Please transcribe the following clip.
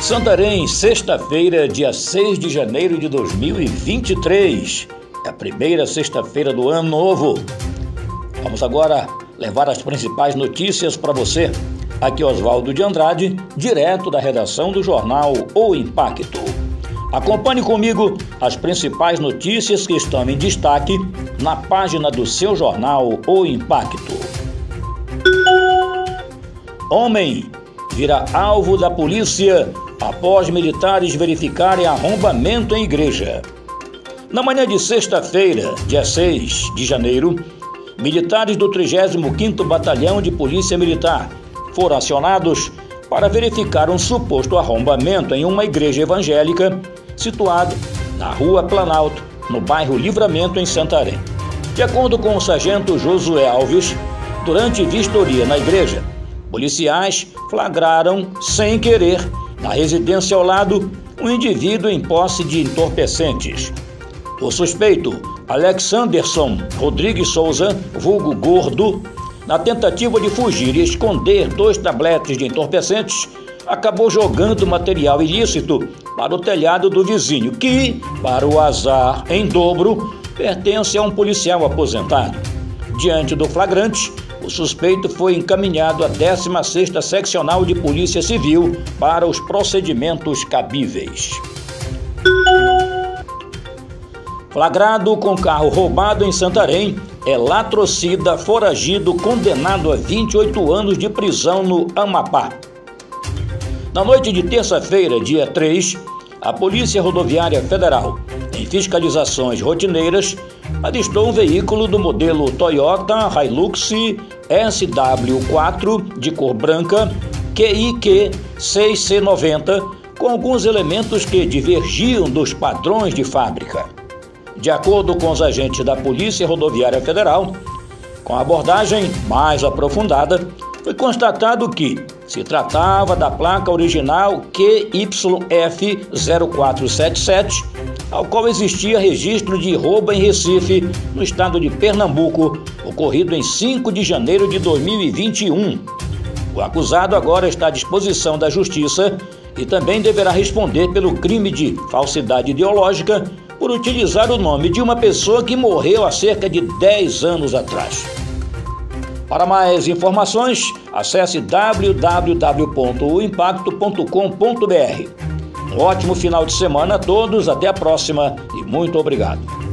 Santarém, sexta-feira, dia 6 de janeiro de 2023. É a primeira sexta-feira do ano novo. Vamos agora levar as principais notícias para você. Aqui Oswaldo de Andrade, direto da redação do jornal O Impacto. Acompanhe comigo as principais notícias que estão em destaque na página do seu jornal O Impacto. Homem vira alvo da polícia após militares verificarem arrombamento em igreja. Na manhã de sexta-feira, dia 6 de janeiro, militares do 35º Batalhão de Polícia Militar foram acionados para verificar um suposto arrombamento em uma igreja evangélica situada na Rua Planalto, no bairro Livramento, em Santarém. De acordo com o sargento Josué Alves, durante vistoria na igreja, policiais flagraram, sem querer, na residência ao lado, um indivíduo em posse de entorpecentes. O suspeito, Alexanderson Rodrigues Souza, vulgo Gordo, na tentativa de fugir e esconder dois tabletes de entorpecentes, acabou jogando material ilícito para o telhado do vizinho, que, para o azar em dobro, pertence a um policial aposentado. Diante do flagrante, o suspeito foi encaminhado à 16ª Seccional de Polícia Civil para os procedimentos cabíveis. Flagrado com carro roubado em Santarém, é latrocida foragido condenado a 28 anos de prisão no Amapá. Na noite de terça-feira, dia 3, a Polícia Rodoviária Federal, em fiscalizações rotineiras, avistou um veículo do modelo Toyota Hilux SW4 de cor branca QIQ 6C90 com alguns elementos que divergiam dos padrões de fábrica. De acordo com os agentes da Polícia Rodoviária Federal, com a abordagem mais aprofundada, foi constatado que se tratava da placa original QYF0477 ao qual existia registro de roubo em Recife, no estado de Pernambuco, ocorrido em 5 de janeiro de 2021. O acusado agora está à disposição da Justiça e também deverá responder pelo crime de falsidade ideológica por utilizar o nome de uma pessoa que morreu há cerca de 10 anos atrás. Para mais informações, acesse www.impacto.com.br. Um ótimo final de semana a todos, até a próxima e muito obrigado.